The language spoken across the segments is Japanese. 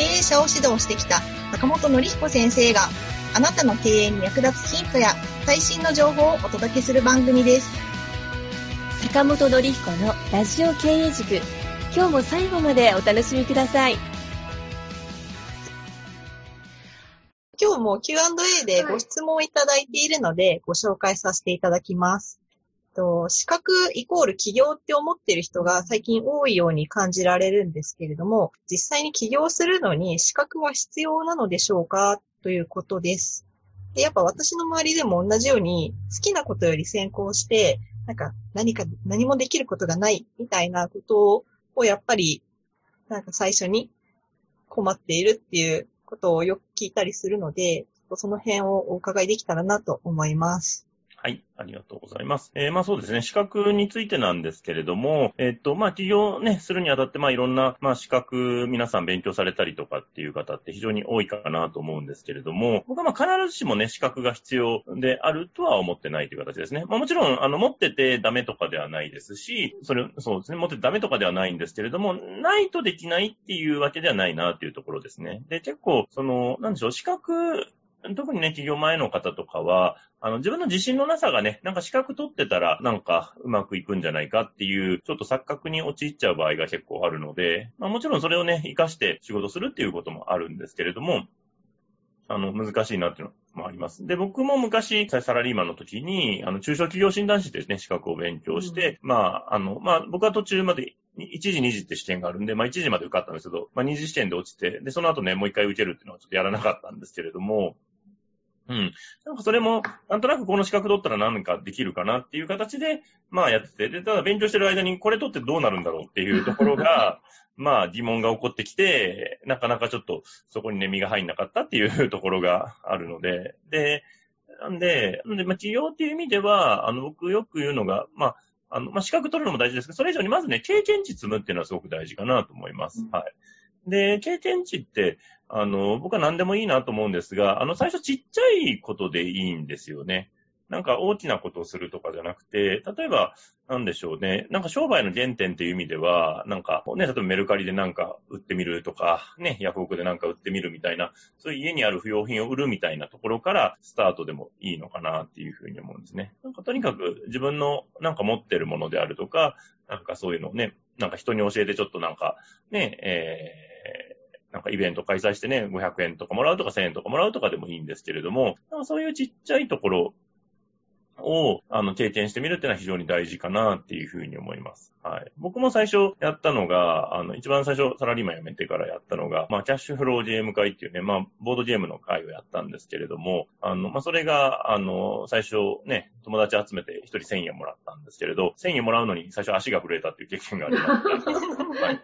経営者を指導してきた坂本典彦先生があなたの経営に役立つヒントや最新の情報をお届けする番組です。坂本典彦のラジオ経営塾。今日も最後までお楽しみください。今日も Q&A でご質問をいただいているので、ご紹介させていただきます。と資格イコール起業って思ってる人が最近多いように感じられるんですけれども、実際に起業するのに資格は必要なのでしょうかということです。で、やっぱ私の周りでも同じように好きなことより先行して、なんか何か何もできることがないみたいなことをやっぱりなんか最初に困っているっていうことをよく聞いたりするので、その辺をお伺いできたらなと思います。はい、ありがとうございます。えー、まあそうですね、資格についてなんですけれども、えっと、まあ起業ね、するにあたって、まあいろんな、まあ資格、皆さん勉強されたりとかっていう方って非常に多いかなと思うんですけれども、僕はまあ必ずしもね、資格が必要であるとは思ってないという形ですね。まあもちろん、あの、持っててダメとかではないですし、それ、そうですね、持っててダメとかではないんですけれども、ないとできないっていうわけではないなっていうところですね。で、結構、その、なんでしょう、資格特にね、企業前の方とかは、あの、自分の自信のなさがね、なんか資格取ってたら、なんかうまくいくんじゃないかっていう、ちょっと錯覚に陥っちゃう場合が結構あるので、まあもちろんそれをね、活かして仕事するっていうこともあるんですけれども、あの、難しいなっていうのもあります。で、僕も昔、サラリーマンの時に、あの、中小企業診断士ですね、資格を勉強して、うん、まあ、あの、まあ、僕は途中まで1時、2時って試験があるんで、まあ1時まで受かったんですけど、まあ2時試験で落ちて、で、その後ね、もう一回受けるっていうのはちょっとやらなかったんですけれども、うん。なんかそれも、なんとなくこの資格取ったら何かできるかなっていう形で、まあやってて、で、ただ勉強してる間にこれ取ってどうなるんだろうっていうところが、まあ疑問が起こってきて、なかなかちょっとそこにね、身が入んなかったっていうところが あるので、で、なんで、なんで、まあ治療っていう意味では、あの、僕よく言うのが、まあ、あの、まあ、資格取るのも大事ですけど、それ以上にまずね、経験値積むっていうのはすごく大事かなと思います。はい。で、経験値って、あの、僕は何でもいいなと思うんですが、あの、最初ちっちゃいことでいいんですよね。なんか大きなことをするとかじゃなくて、例えば、なんでしょうね。なんか商売の原点っていう意味では、なんかね、例えばメルカリでなんか売ってみるとか、ね、ヤフオクでなんか売ってみるみたいな、そういう家にある不要品を売るみたいなところからスタートでもいいのかなっていうふうに思うんですね。なんかとにかく自分のなんか持ってるものであるとか、なんかそういうのをね、なんか人に教えてちょっとなんか、ね、えーなんかイベント開催してね、500円とかもらうとか1000円とかもらうとかでもいいんですけれども、そういうちっちゃいところを、あの、経験してみるっていうのは非常に大事かなっていうふうに思います。はい。僕も最初やったのが、あの、一番最初サラリーマン辞めてからやったのが、まあ、キャッシュフローゲーム会っていうね、まあ、ボードゲームの会をやったんですけれども、あの、まあ、それが、あの、最初ね、友達集めて一人1000円もらったんですけれど、1000円もらうのに最初足が震えたっていう経験がありました。はい。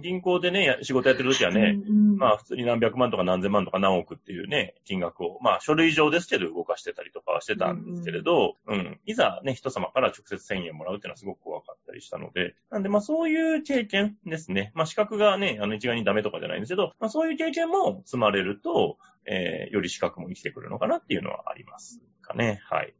銀行でね、仕事やってる時はね、まあ普通に何百万とか何千万とか何億っていうね、金額を、まあ書類上ですけど動かしてたりとかはしてたんですけれど、うん、うん、いざね、人様から直接1000円もらうっていうのはすごく怖かったりしたので、なんでまあそういう経験ですね。まあ資格がね、あの一概にダメとかじゃないんですけど、まあそういう経験も積まれると、えー、より資格も生きてくるのかなっていうのはありますかね。はい。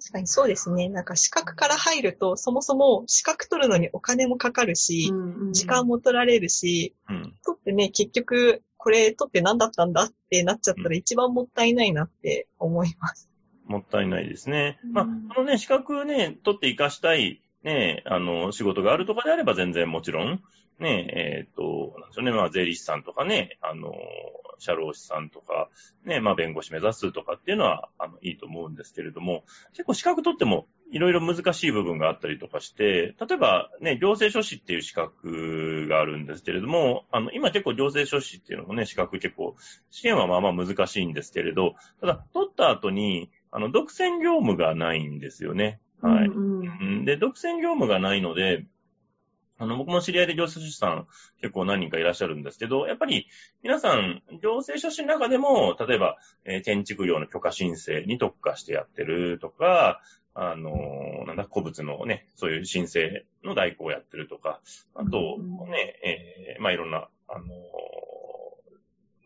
確かにそうですね。なんか資格から入ると、そもそも資格取るのにお金もかかるし、うんうん、時間も取られるし、うん、取ってね、結局、これ取って何だったんだってなっちゃったら一番もったいないなって思います。もったいないですね。まあ、このね、資格ね、取って活かしたい、ね、あの、仕事があるとかであれば全然もちろん、ね、えっ、ー、と、なんでしょうね、まあ、税理士さんとかね、あの、社労士さんとか、ね、まあ、弁護士目指すとかっていうのは、あの、いいと思うんですけれども、結構資格取っても、いろいろ難しい部分があったりとかして、例えばね、行政書士っていう資格があるんですけれども、あの、今結構行政書士っていうのもね、資格結構、試験はまあまあ難しいんですけれど、ただ、取った後に、あの、独占業務がないんですよね。はい。うんうん、で、独占業務がないので、あの、僕も知り合いで行政書士さん結構何人かいらっしゃるんですけど、やっぱり皆さん、行政書士の中でも、例えば、えー、建築業の許可申請に特化してやってるとか、あのー、なんだ、古物のね、そういう申請の代行をやってるとか、あと、ね、えー、まあ、いろんな、あのー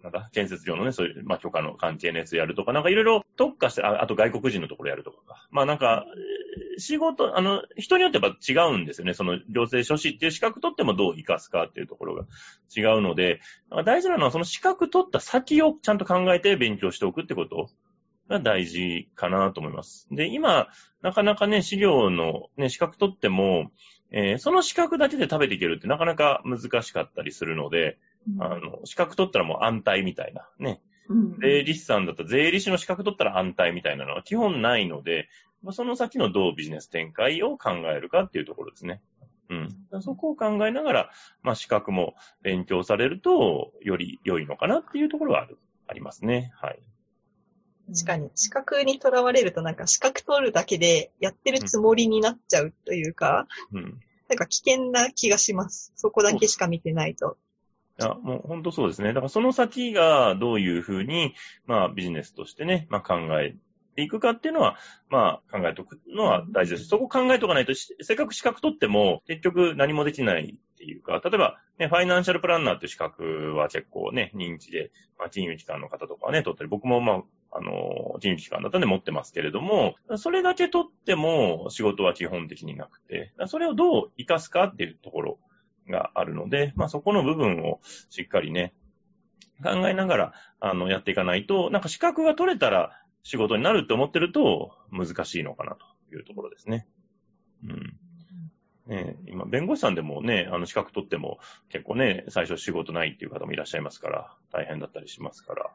なんだ、建設業のね、そういう、まあ、許可の関係のやつやるとか、なんかいろいろ特化して、ああと外国人のところやるとかまあなんか、仕事、あの、人によってやっぱ違うんですよね。その、行政書士っていう資格取ってもどう活かすかっていうところが違うので、大事なのはその資格取った先をちゃんと考えて勉強しておくってことが大事かなと思います。で、今、なかなかね、資料のね、資格取っても、えー、その資格だけで食べていけるってなかなか難しかったりするので、あの、資格取ったらもう安泰みたいな、ね。税理士さんだったら税理士の資格取ったら安泰みたいなのは基本ないので、その先のどうビジネス展開を考えるかっていうところですね。うん。そこを考えながら、まあ資格も勉強されると、より良いのかなっていうところはある、ありますね。はい。確かに、資格にとらわれるとなんか資格取るだけでやってるつもりになっちゃうというか、うん。なんか危険な気がします。そこだけしか見てないと。いや、もう本当そうですね。だからその先がどういうふうに、まあビジネスとしてね、まあ考えていくかっていうのは、まあ考えておくのは大事です。そこ考えておかないと、せっかく資格取っても結局何もできないっていうか、例えばね、ファイナンシャルプランナーっていう資格は結構ね、認知で、まあ金融機関の方とかはね、取ったり、僕もまあ、あの、金融機関だったんで持ってますけれども、それだけ取っても仕事は基本的になくて、それをどう活かすかっていうところがあるので、まあそこの部分をしっかりね、考えながら、あの、やっていかないと、なんか資格が取れたら仕事になるって思ってると難しいのかなというところですね。うん。ね、今、弁護士さんでもね、あの、資格取っても結構ね、最初仕事ないっていう方もいらっしゃいますから、大変だったりしますから。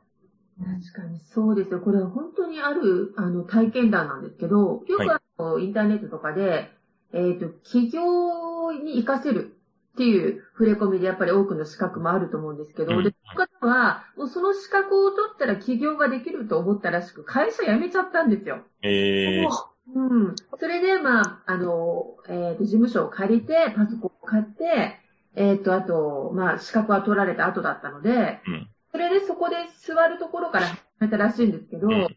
確かにそうですよ。これは本当にある、あの、体験談なんですけど、よくあの、はい、インターネットとかで、えっ、ー、と、企業に活かせるっていう触れ込みでやっぱり多くの資格もあると思うんですけど、うん、で、その方は、もうその資格を取ったら起業ができると思ったらしく、会社辞めちゃったんですよ。えー、うん。それで、まあ、あの、えっ、ー、と、事務所を借りて、パソコンを買って、えっ、ー、と、あと、まあ、資格は取られた後だったので、うん、それでそこで座るところから始めたらしいんですけど、うんうん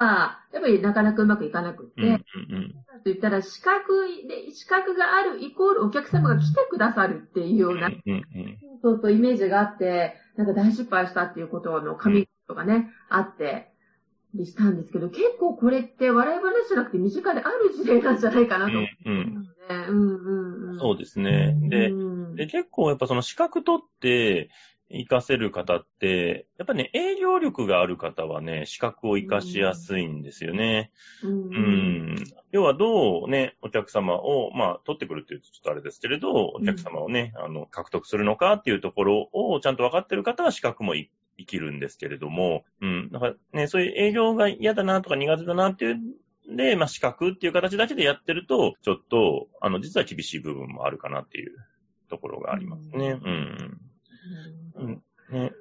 は、やっぱりなかなかうまくいかなくって、うんうんうん、と言ったら資格で、資格があるイコールお客様が来てくださるっていうような、うんうんうん、そうそうイメージがあって、なんか大失敗したっていうことの紙とかね、うん、あって、したんですけど、結構これって笑い話じゃなくて身近である事例なんじゃないかなと思うので、うんうんうん、そうですね。で、で結構やっぱその資格取って、活かせる方って、やっぱね、営業力がある方はね、資格を活かしやすいんですよね。うん。うん、要はどうね、お客様を、まあ、取ってくるっていうとちょっとあれですけれど、お客様をね、あの、獲得するのかっていうところをちゃんと分かってる方は資格も生きるんですけれども、うん。だからね、そういう営業が嫌だなとか苦手だなっていうで、まあ、資格っていう形だけでやってると、ちょっと、あの、実は厳しい部分もあるかなっていうところがありますね。うん。うんうん。ね。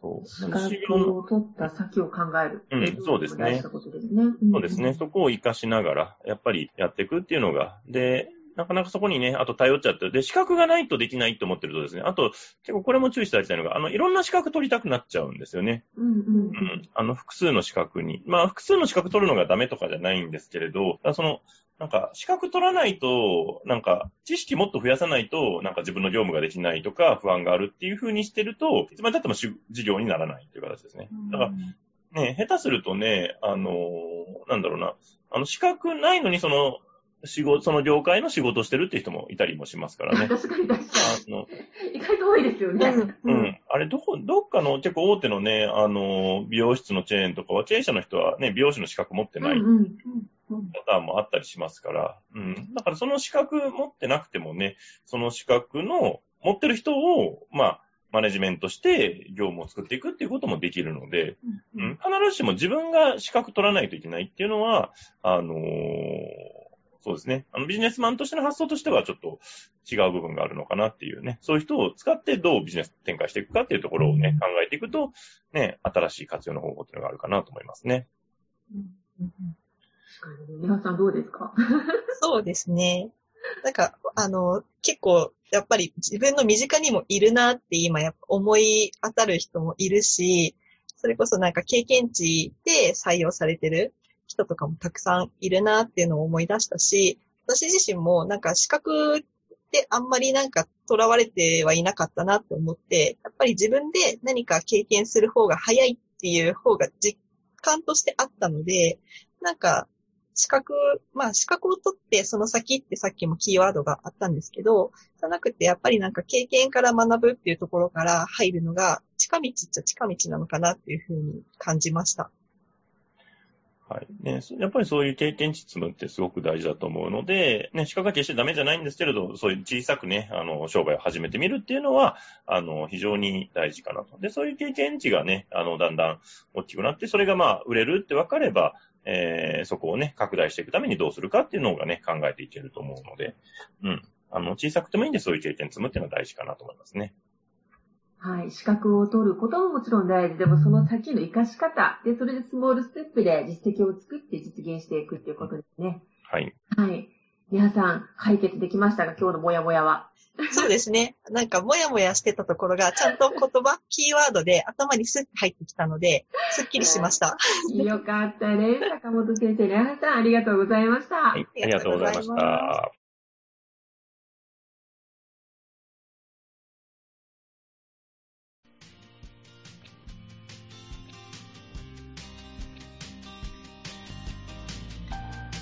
そう。資格を取った先を考える。うん、そうですね。そうですね。そこを活かしながら、やっぱりやっていくっていうのが、で、なかなかそこにね、あと頼っちゃって、で、資格がないとできないと思ってるとですね、あと、結構これも注意していただきたいのが、あの、いろんな資格取りたくなっちゃうんですよね。うんうん、うん。あの、複数の資格に。まあ、複数の資格取るのがダメとかじゃないんですけれど、その、なんか、資格取らないと、なんか、知識もっと増やさないと、なんか自分の業務ができないとか、不安があるっていう風にしてると、いつまで経っても事業にならないという形ですね。だから、ね、下手するとね、あのなんだろうな、あの、資格ないのにその、仕事、その業界の仕事をしてるっていう人もいたりもしますからね。確かに確かに。あの、意外と多いですよね。うん。あれ、どこ、どっかの結構大手のね、あの、美容室のチェーンとかは、経営者の人はね、美容師の資格持ってない。うんうんパターンもあったりしますから、うん。だからその資格持ってなくてもね、その資格の持ってる人を、まあ、マネジメントして業務を作っていくっていうこともできるので、うん、うん、必ずしも自分が資格取らないといけないっていうのは、あのー、そうですね。あの、ビジネスマンとしての発想としてはちょっと違う部分があるのかなっていうね。そういう人を使ってどうビジネス展開していくかっていうところをね、考えていくと、ね、新しい活用の方法っていうのがあるかなと思いますね。うん確かに。皆さんどうですか？そうですね。なんか、あの、結構、やっぱり自分の身近にもいるなって今やっぱ思い当たる人もいるし、それこそなんか経験値で採用されてる人とかもたくさんいるなっていうのを思い出したし、私自身もなんか資格ってあんまりなんか囚われてはいなかったなって思って、やっぱり自分で何か経験する方が早いっていう方が実感としてあったので、なんか資格、まあ資格を取ってその先ってさっきもキーワードがあったんですけど、じゃなくてやっぱりなんか経験から学ぶっていうところから入るのが近道っちゃ近道なのかなっていうふうに感じました。はいね。やっぱりそういう経験値積むってすごく大事だと思うので、ね、資格は決してダメじゃないんですけれど、そういう小さくね、あの、商売を始めてみるっていうのは、あの、非常に大事かなと。で、そういう経験値がね、あの、だんだん大きくなって、それがまあ、売れるって分かれば、えー、そこをね、拡大していくためにどうするかっていうのがね、考えていけると思うので、うん。あの、小さくてもいいんで、そういう経験積むっていうのは大事かなと思いますね。はい。資格を取ることももちろん大事でも、その先の活かし方。で、それでスモールステップで実績を作って実現していくっていうことですね。はい。はい。皆さん、解決できましたが、今日のもやもやは。そうですね。なんか、もやもやしてたところが、ちゃんと言葉、キーワードで頭にスッと入ってきたので、すっきりしました。よかったね。坂本先生、皆さん、ありがとうございました。はい、ありがとうございました。